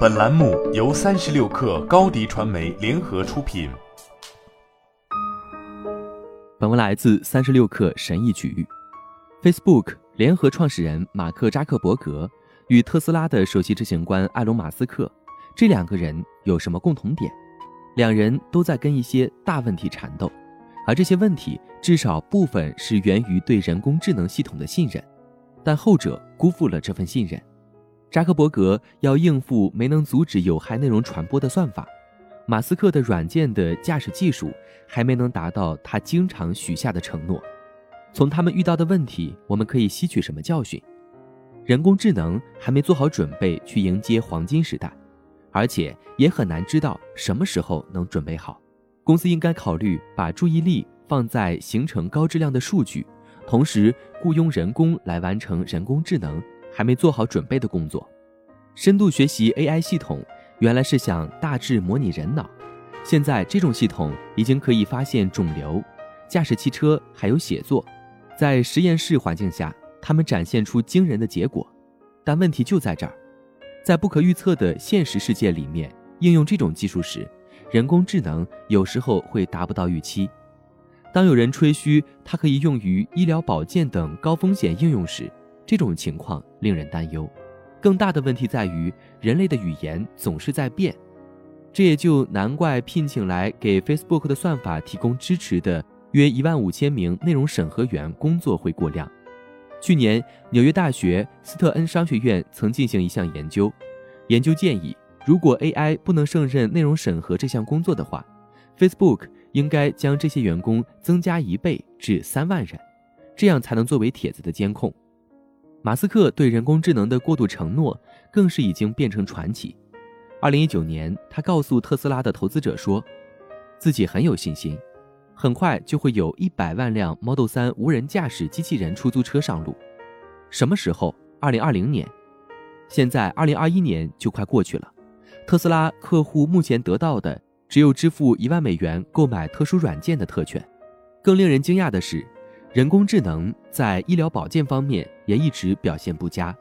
本栏目由三十六氪高低传媒联合出品。本文来自三十六氪神译局。Facebook 联合创始人马克扎克伯格与特斯拉的首席执行官埃隆马斯克，这两个人有什么共同点？两人都在跟一些大问题缠斗，而这些问题至少部分是源于对人工智能系统的信任，但后者辜负了这份信任。扎克伯格要应付没能阻止有害内容传播的算法，马斯克的软件的驾驶技术还没能达到他经常许下的承诺。从他们遇到的问题，我们可以吸取什么教训？人工智能还没做好准备去迎接黄金时代，而且也很难知道什么时候能准备好。公司应该考虑把注意力放在形成高质量的数据，同时雇佣人工来完成人工智能。还没做好准备的工作，深度学习 AI 系统原来是想大致模拟人脑，现在这种系统已经可以发现肿瘤、驾驶汽车还有写作，在实验室环境下，他们展现出惊人的结果。但问题就在这儿，在不可预测的现实世界里面，应用这种技术时，人工智能有时候会达不到预期。当有人吹嘘它可以用于医疗保健等高风险应用时，这种情况令人担忧，更大的问题在于人类的语言总是在变，这也就难怪聘请来给 Facebook 的算法提供支持的约一万五千名内容审核员工作会过量。去年，纽约大学斯特恩商学院曾进行一项研究，研究建议，如果 AI 不能胜任内容审核这项工作的话，Facebook 应该将这些员工增加一倍至三万人，这样才能作为帖子的监控。马斯克对人工智能的过度承诺，更是已经变成传奇。二零一九年，他告诉特斯拉的投资者说，自己很有信心，很快就会有一百万辆 Model 三无人驾驶机器人出租车上路。什么时候？二零二零年。现在二零二一年就快过去了，特斯拉客户目前得到的只有支付一万美元购买特殊软件的特权。更令人惊讶的是。人工智能在医疗保健方面也一直表现不佳。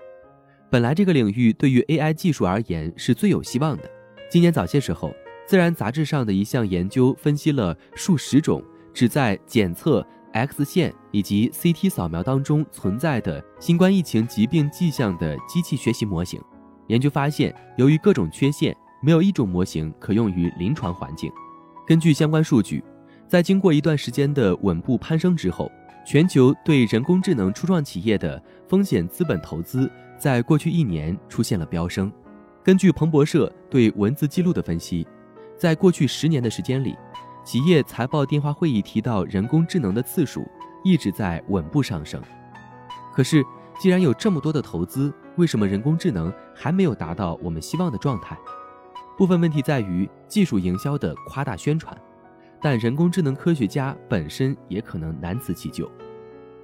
本来这个领域对于 AI 技术而言是最有希望的。今年早些时候，《自然》杂志上的一项研究分析了数十种只在检测 X 线以及 CT 扫描当中存在的新冠疫情疾病迹象的机器学习模型。研究发现，由于各种缺陷，没有一种模型可用于临床环境。根据相关数据，在经过一段时间的稳步攀升之后，全球对人工智能初创企业的风险资本投资，在过去一年出现了飙升。根据彭博社对文字记录的分析，在过去十年的时间里，企业财报电话会议提到人工智能的次数一直在稳步上升。可是，既然有这么多的投资，为什么人工智能还没有达到我们希望的状态？部分问题在于技术营销的夸大宣传。但人工智能科学家本身也可能难辞其咎。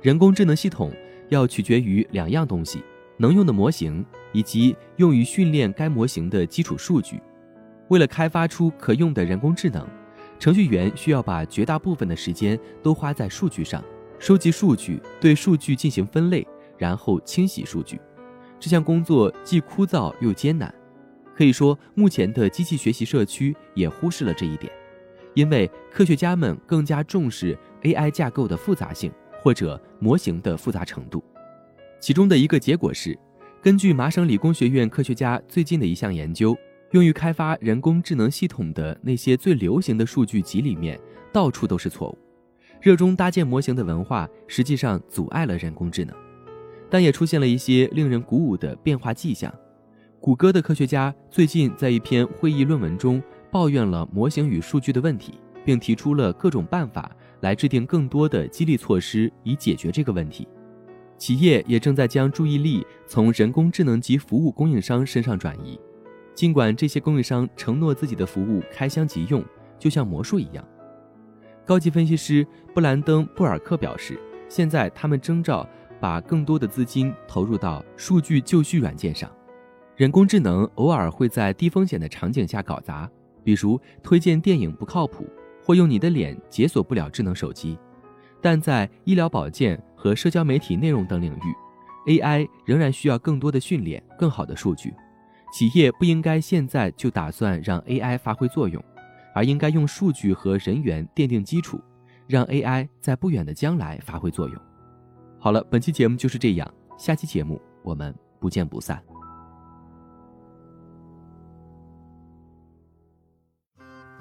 人工智能系统要取决于两样东西：能用的模型以及用于训练该模型的基础数据。为了开发出可用的人工智能，程序员需要把绝大部分的时间都花在数据上，收集数据，对数据进行分类，然后清洗数据。这项工作既枯燥又艰难。可以说，目前的机器学习社区也忽视了这一点。因为科学家们更加重视 AI 架构的复杂性或者模型的复杂程度，其中的一个结果是，根据麻省理工学院科学家最近的一项研究，用于开发人工智能系统的那些最流行的数据集里面，到处都是错误。热衷搭建模型的文化实际上阻碍了人工智能，但也出现了一些令人鼓舞的变化迹象。谷歌的科学家最近在一篇会议论文中。抱怨了模型与数据的问题，并提出了各种办法来制定更多的激励措施以解决这个问题。企业也正在将注意力从人工智能及服务供应商身上转移，尽管这些供应商承诺自己的服务开箱即用，就像魔术一样。高级分析师布兰登·布尔克表示，现在他们征召把更多的资金投入到数据就绪软件上。人工智能偶尔会在低风险的场景下搞砸。比如推荐电影不靠谱，或用你的脸解锁不了智能手机，但在医疗保健和社交媒体内容等领域，AI 仍然需要更多的训练、更好的数据。企业不应该现在就打算让 AI 发挥作用，而应该用数据和人员奠定基础，让 AI 在不远的将来发挥作用。好了，本期节目就是这样，下期节目我们不见不散。